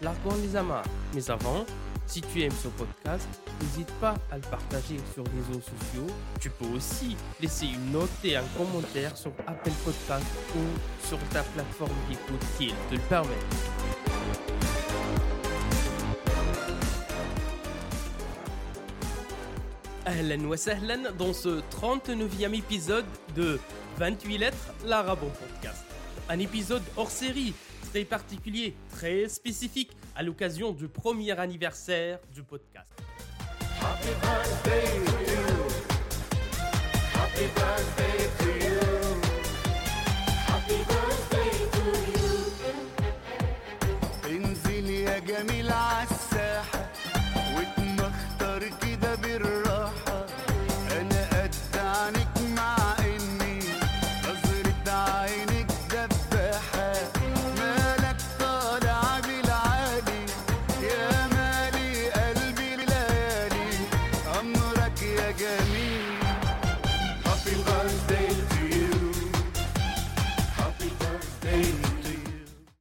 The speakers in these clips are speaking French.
largons les amarres. Mais avant, si tu aimes ce podcast, n'hésite pas à le partager sur les réseaux sociaux. Tu peux aussi laisser une note et un commentaire sur Apple Podcast ou sur ta plateforme d'écoute qui te le permet. Ahlan wa sahlan dans ce 39e épisode de 28 lettres, l'arabe podcast. Un épisode hors série, très particulier, très spécifique, à l'occasion du premier anniversaire du podcast.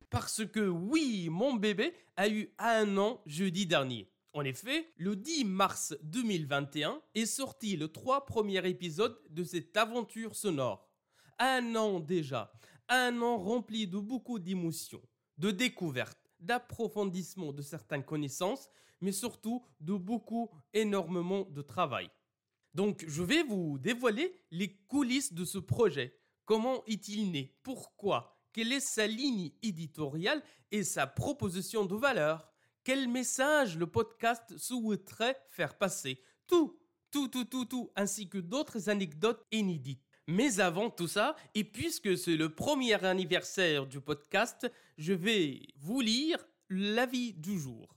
Parce que oui, mon bébé a eu un an jeudi dernier. En effet, le 10 mars 2021 est sorti le trois premier épisode de cette aventure sonore. Un an déjà, un an rempli de beaucoup d'émotions, de découvertes, d'approfondissement de certaines connaissances, mais surtout de beaucoup, énormément de travail. Donc, je vais vous dévoiler les coulisses de ce projet. Comment est-il né? Pourquoi? Quelle est sa ligne éditoriale et sa proposition de valeur? Quel message le podcast souhaiterait faire passer? Tout, tout, tout, tout, tout, ainsi que d'autres anecdotes inédites. Mais avant tout ça, et puisque c'est le premier anniversaire du podcast, je vais vous lire l'avis du jour.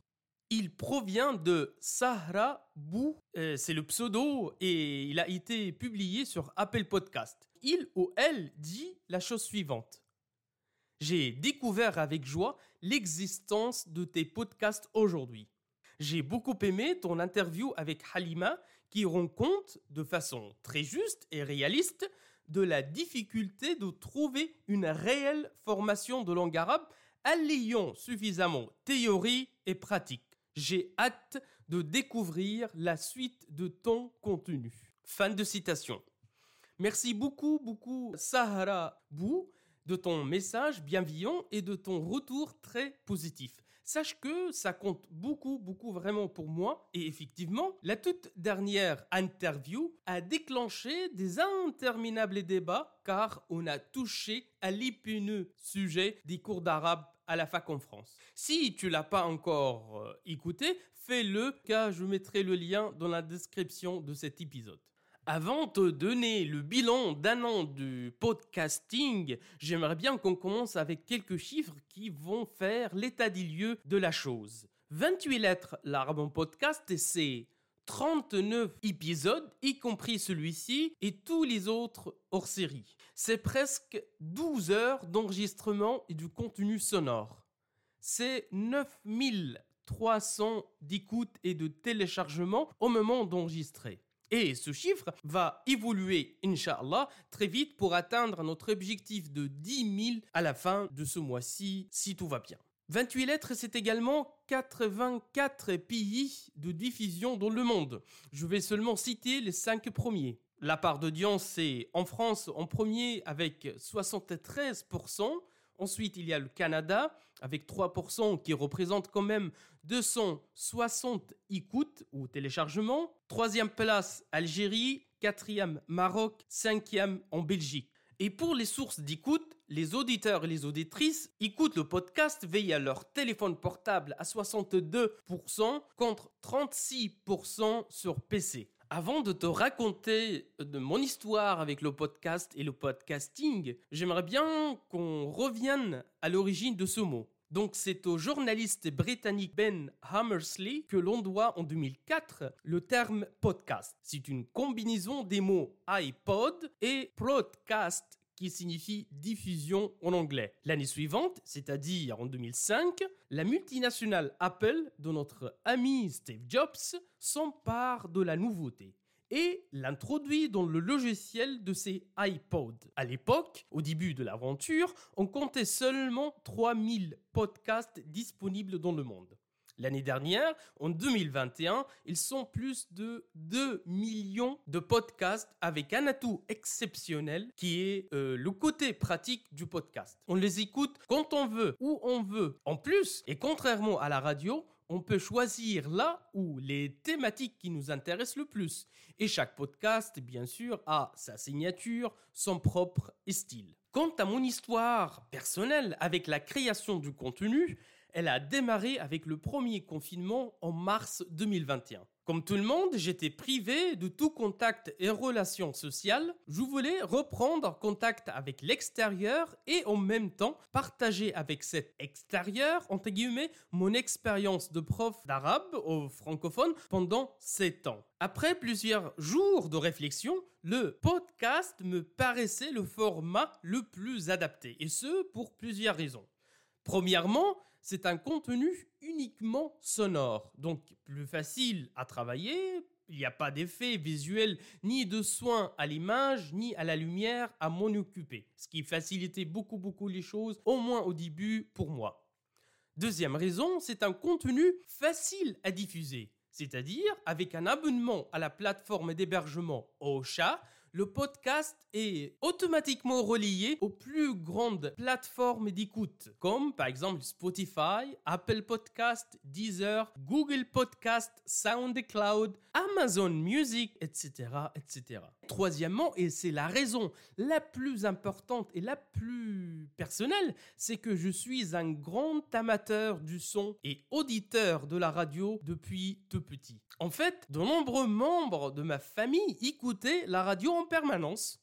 Il provient de Sahra Bou, euh, c'est le pseudo et il a été publié sur Apple Podcast. Il ou elle dit la chose suivante. J'ai découvert avec joie l'existence de tes podcasts aujourd'hui. J'ai beaucoup aimé ton interview avec Halima qui rend compte de façon très juste et réaliste de la difficulté de trouver une réelle formation de langue arabe alliant suffisamment théorie et pratique. J'ai hâte de découvrir la suite de ton contenu. Fin de citation. Merci beaucoup, beaucoup, Sahara Bou, de ton message bienveillant et de ton retour très positif. Sache que ça compte beaucoup, beaucoup vraiment pour moi. Et effectivement, la toute dernière interview a déclenché des interminables débats car on a touché à l'épineux sujet des cours d'arabe à la fac en France. Si tu l'as pas encore euh, écouté, fais-le car je mettrai le lien dans la description de cet épisode. Avant de donner le bilan d'un an du podcasting, j'aimerais bien qu'on commence avec quelques chiffres qui vont faire l'état des lieux de la chose. 28 lettres, l'arabe en podcast, c'est 39 épisodes, y compris celui-ci et tous les autres hors série. C'est presque 12 heures d'enregistrement et du contenu sonore. C'est 9300 d'écoutes et de téléchargements au moment d'enregistrer. Et ce chiffre va évoluer, Inch'Allah, très vite pour atteindre notre objectif de 10 000 à la fin de ce mois-ci, si tout va bien. 28 lettres, c'est également 84 pays de diffusion dans le monde. Je vais seulement citer les 5 premiers. La part d'audience, c'est en France en premier avec 73%. Ensuite, il y a le Canada avec 3% qui représente quand même 260 écoutes ou téléchargements. Troisième place, Algérie. Quatrième, Maroc. Cinquième, en Belgique. Et pour les sources d'écoute, les auditeurs et les auditrices écoutent le podcast via leur téléphone portable à 62% contre 36% sur PC. Avant de te raconter de mon histoire avec le podcast et le podcasting, j'aimerais bien qu'on revienne à l'origine de ce mot. Donc c'est au journaliste britannique Ben Hammersley que l'on doit en 2004 le terme podcast. C'est une combinaison des mots iPod et broadcast qui signifie diffusion en anglais. L'année suivante, c'est-à-dire en 2005, la multinationale Apple de notre ami Steve Jobs s'empare de la nouveauté et l'introduit dans le logiciel de ses iPods. À l'époque, au début de l'aventure, on comptait seulement 3000 podcasts disponibles dans le monde. L'année dernière, en 2021, ils sont plus de 2 millions de podcasts avec un atout exceptionnel qui est euh, le côté pratique du podcast. On les écoute quand on veut, où on veut. En plus, et contrairement à la radio, on peut choisir là où les thématiques qui nous intéressent le plus. Et chaque podcast, bien sûr, a sa signature, son propre style. Quant à mon histoire personnelle avec la création du contenu, elle a démarré avec le premier confinement en mars 2021. Comme tout le monde, j'étais privé de tout contact et relations sociales. Je voulais reprendre contact avec l'extérieur et en même temps partager avec cet extérieur, entre guillemets, mon expérience de prof d'arabe au francophone pendant 7 ans. Après plusieurs jours de réflexion, le podcast me paraissait le format le plus adapté, et ce pour plusieurs raisons. Premièrement, c'est un contenu uniquement sonore, donc plus facile à travailler. Il n'y a pas d'effet visuel ni de soin à l'image ni à la lumière à m'en occuper, ce qui facilitait beaucoup beaucoup les choses, au moins au début pour moi. Deuxième raison, c'est un contenu facile à diffuser, c'est-à-dire avec un abonnement à la plateforme d'hébergement Ocha, le podcast est automatiquement relié aux plus grandes plateformes d'écoute, comme par exemple Spotify, Apple Podcast, Deezer, Google Podcast, SoundCloud, Amazon Music, etc., etc. Troisièmement, et c'est la raison la plus importante et la plus personnelle, c'est que je suis un grand amateur du son et auditeur de la radio depuis tout petit. En fait, de nombreux membres de ma famille écoutaient la radio en permanence.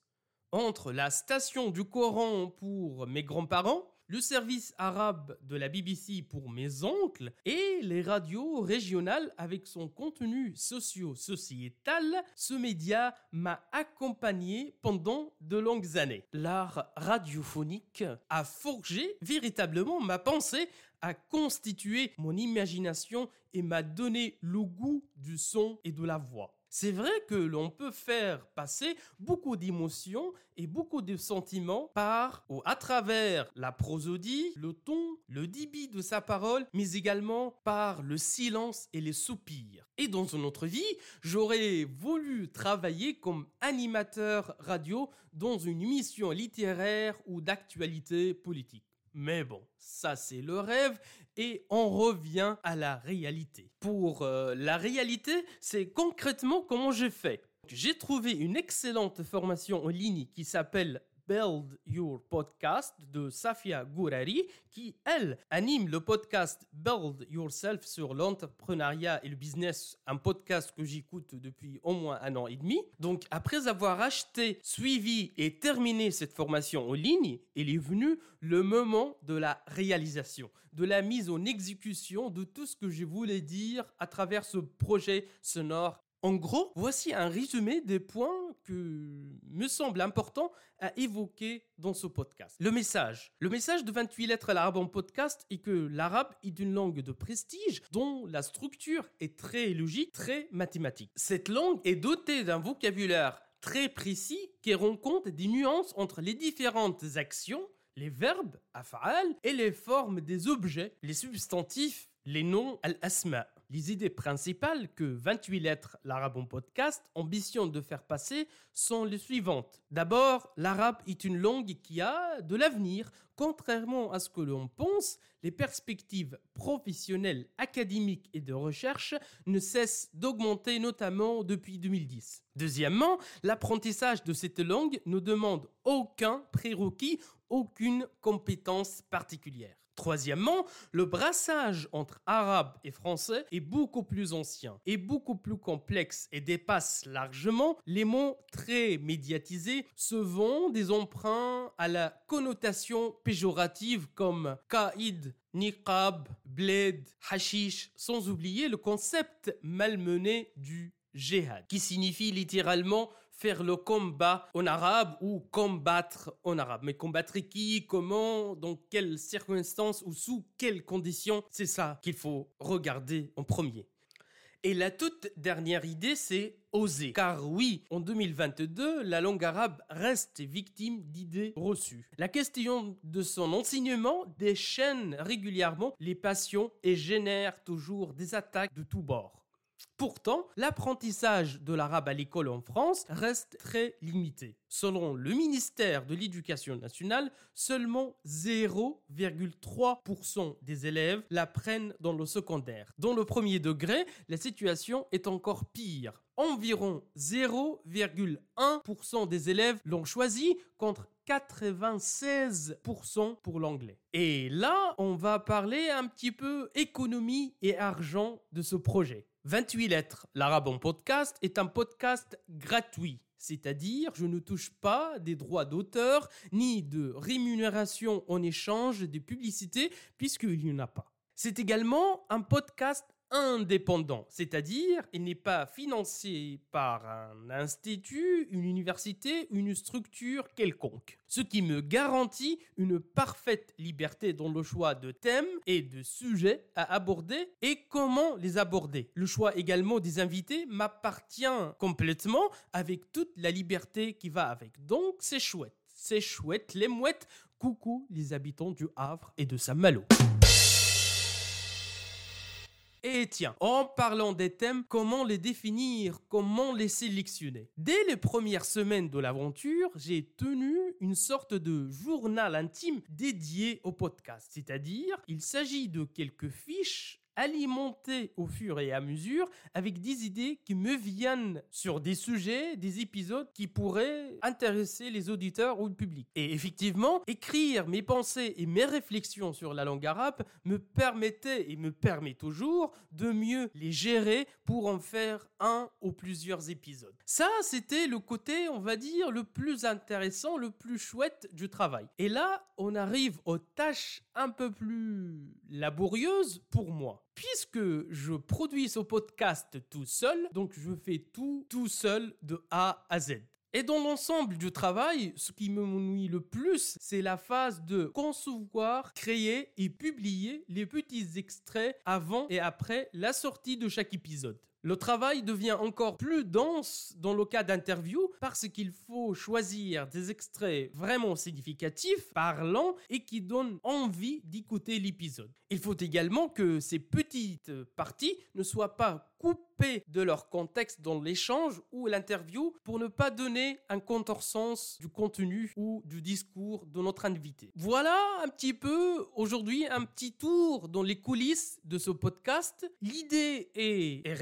Entre la station du Coran pour mes grands-parents, le service arabe de la BBC pour mes oncles et les radios régionales avec son contenu socio-sociétal, ce média m'a accompagné pendant de longues années. L'art radiophonique a forgé véritablement ma pensée, a constitué mon imagination et m'a donné le goût du son et de la voix. C'est vrai que l'on peut faire passer beaucoup d'émotions et beaucoup de sentiments par ou à travers la prosodie, le ton, le débit de sa parole, mais également par le silence et les soupirs. Et dans une autre vie, j'aurais voulu travailler comme animateur radio dans une émission littéraire ou d'actualité politique. Mais bon, ça c'est le rêve et on revient à la réalité. Pour euh, la réalité, c'est concrètement comment j'ai fait. J'ai trouvé une excellente formation en ligne qui s'appelle Build Your Podcast de Safia Gourari, qui, elle, anime le podcast Build Yourself sur l'entrepreneuriat et le business, un podcast que j'écoute depuis au moins un an et demi. Donc, après avoir acheté, suivi et terminé cette formation en ligne, il est venu le moment de la réalisation, de la mise en exécution de tout ce que je voulais dire à travers ce projet sonore en gros, voici un résumé des points que me semble important à évoquer dans ce podcast. Le message. Le message de 28 lettres à l'arabe en podcast est que l'arabe est une langue de prestige dont la structure est très logique, très mathématique. Cette langue est dotée d'un vocabulaire très précis qui rend compte des nuances entre les différentes actions, les verbes, af'al, et les formes des objets, les substantifs, les noms, al-asma. Les idées principales que 28 lettres l'arabe en podcast ambitionne de faire passer sont les suivantes. D'abord, l'arabe est une langue qui a de l'avenir. Contrairement à ce que l'on pense, les perspectives professionnelles, académiques et de recherche ne cessent d'augmenter notamment depuis 2010. Deuxièmement, l'apprentissage de cette langue ne demande aucun prérequis, aucune compétence particulière. Troisièmement, le brassage entre arabe et français est beaucoup plus ancien et beaucoup plus complexe et dépasse largement les mots très médiatisés, se vont des emprunts à la connotation péjorative comme kaïd, niqab, bled, hashish, sans oublier le concept malmené du jihad, qui signifie littéralement faire le combat en arabe ou combattre en arabe. Mais combattre qui, comment, dans quelles circonstances ou sous quelles conditions, c'est ça qu'il faut regarder en premier. Et la toute dernière idée, c'est oser. Car oui, en 2022, la langue arabe reste victime d'idées reçues. La question de son enseignement déchaîne régulièrement les passions et génère toujours des attaques de tous bords. Pourtant, l'apprentissage de l'arabe à l'école en France reste très limité. Selon le ministère de l'Éducation nationale, seulement 0,3% des élèves l'apprennent dans le secondaire. Dans le premier degré, la situation est encore pire. Environ 0,1% des élèves l'ont choisi contre 96% pour l'anglais. Et là, on va parler un petit peu économie et argent de ce projet. 28 lettres, l'arabe en podcast est un podcast gratuit. C'est-à-dire, je ne touche pas des droits d'auteur ni de rémunération en échange des publicités, puisqu'il n'y en a pas. C'est également un podcast indépendant, c'est-à-dire il n'est pas financé par un institut, une université, une structure quelconque. Ce qui me garantit une parfaite liberté dans le choix de thèmes et de sujets à aborder et comment les aborder. Le choix également des invités m'appartient complètement avec toute la liberté qui va avec. Donc c'est chouette, c'est chouette, les mouettes, coucou les habitants du Havre et de Saint-Malo. Et tiens, en parlant des thèmes, comment les définir, comment les sélectionner? Dès les premières semaines de l'aventure, j'ai tenu une sorte de journal intime dédié au podcast. C'est-à-dire, il s'agit de quelques fiches alimenté au fur et à mesure avec des idées qui me viennent sur des sujets, des épisodes qui pourraient intéresser les auditeurs ou le public. Et effectivement, écrire mes pensées et mes réflexions sur la langue arabe me permettait et me permet toujours de mieux les gérer pour en faire un ou plusieurs épisodes. Ça, c'était le côté, on va dire, le plus intéressant, le plus chouette du travail. Et là, on arrive aux tâches un peu plus laborieuses pour moi puisque je produis ce podcast tout seul, donc je fais tout tout seul de A à Z. Et dans l'ensemble du travail, ce qui me nuit le plus, c'est la phase de concevoir, créer et publier les petits extraits avant et après la sortie de chaque épisode. Le travail devient encore plus dense dans le cas d'interview parce qu'il faut choisir des extraits vraiment significatifs, parlants et qui donnent envie d'écouter l'épisode. Il faut également que ces petites parties ne soient pas coupées de leur contexte dans l'échange ou l'interview pour ne pas donner un contorsens du contenu ou du discours de notre invité. Voilà un petit peu aujourd'hui un petit tour dans les coulisses de ce podcast. L'idée est et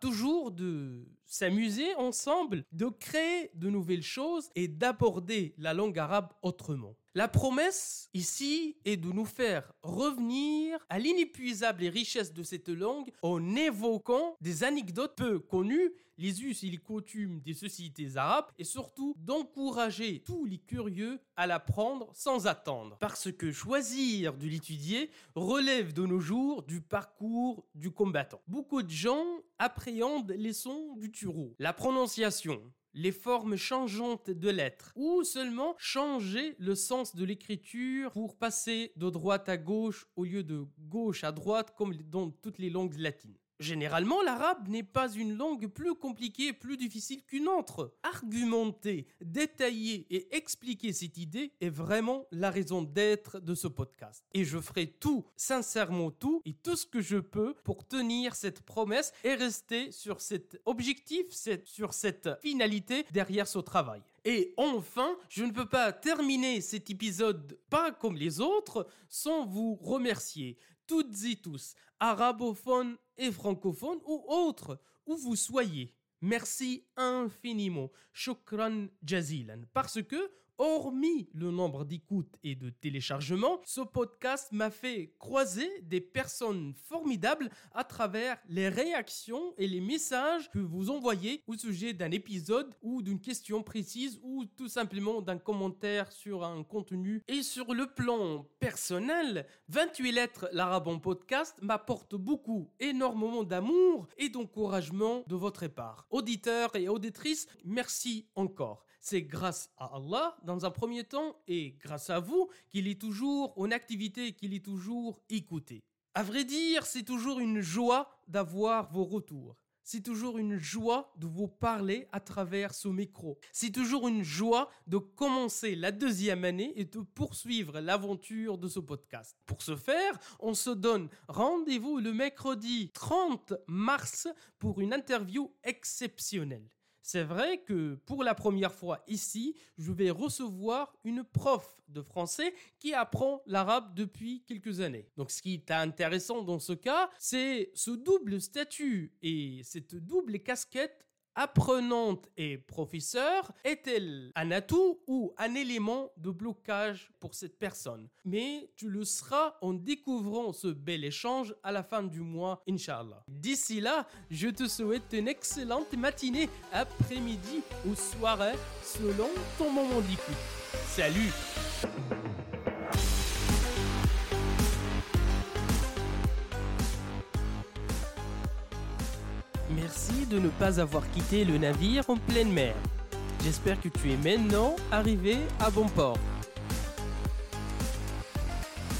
toujours de s'amuser ensemble, de créer de nouvelles choses et d'aborder la langue arabe autrement. La promesse ici est de nous faire revenir à l'inépuisable richesse de cette langue en évoquant des anecdotes peu connues, les us et les coutumes des sociétés arabes et surtout d'encourager tous les curieux à l'apprendre sans attendre. Parce que choisir de l'étudier relève de nos jours du parcours du combattant. Beaucoup de gens appréhendent les sons du la prononciation, les formes changeantes de lettres, ou seulement changer le sens de l'écriture pour passer de droite à gauche au lieu de gauche à droite comme dans toutes les langues latines. Généralement, l'arabe n'est pas une langue plus compliquée, plus difficile qu'une autre. Argumenter, détailler et expliquer cette idée est vraiment la raison d'être de ce podcast. Et je ferai tout, sincèrement tout, et tout ce que je peux pour tenir cette promesse et rester sur cet objectif, sur cette finalité derrière ce travail. Et enfin, je ne peux pas terminer cet épisode pas comme les autres sans vous remercier toutes et tous, arabophones et francophones ou autres, où vous soyez. Merci infiniment. Shukran jazilan. Parce que, hormis le nombre d'écoutes et de téléchargements, ce podcast m'a fait croiser des personnes formidables à travers les réactions et les messages que vous envoyez au sujet d'un épisode ou d'une question précise ou tout simplement d'un commentaire sur un contenu. Et sur le plan personnel, 28 lettres l'Arabon podcast m'apporte beaucoup, énormément d'amour et d'encouragement de votre part. Auditeurs et auditrices, merci encore. C'est grâce à Allah dans un premier temps et grâce à vous qu'il est toujours en activité, qu'il est toujours écouté. À vrai dire, c'est toujours une joie d'avoir vos retours. C'est toujours une joie de vous parler à travers ce micro. C'est toujours une joie de commencer la deuxième année et de poursuivre l'aventure de ce podcast. Pour ce faire, on se donne rendez-vous le mercredi 30 mars pour une interview exceptionnelle. C'est vrai que pour la première fois ici, je vais recevoir une prof de français qui apprend l'arabe depuis quelques années. Donc ce qui est intéressant dans ce cas, c'est ce double statut et cette double casquette apprenante et professeur est-elle un atout ou un élément de blocage pour cette personne? Mais tu le seras en découvrant ce bel échange à la fin du mois, Inch'Allah. D'ici là, je te souhaite une excellente matinée, après-midi ou soirée selon ton moment d'écoute. Salut De ne pas avoir quitté le navire en pleine mer. J'espère que tu es maintenant arrivé à bon port.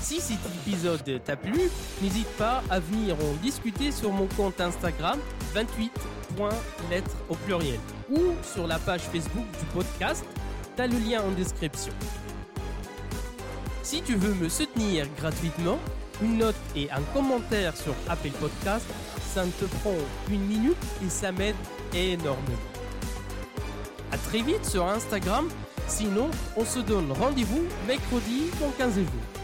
Si cet épisode t'a plu, n'hésite pas à venir en discuter sur mon compte Instagram 28.lettres au pluriel ou sur la page Facebook du podcast. T'as le lien en description. Si tu veux me soutenir gratuitement, une note et un commentaire sur Apple Podcast ça ne te prend une minute et ça m'aide énormément. A très vite sur Instagram, sinon on se donne rendez-vous mercredi dans 15 jours.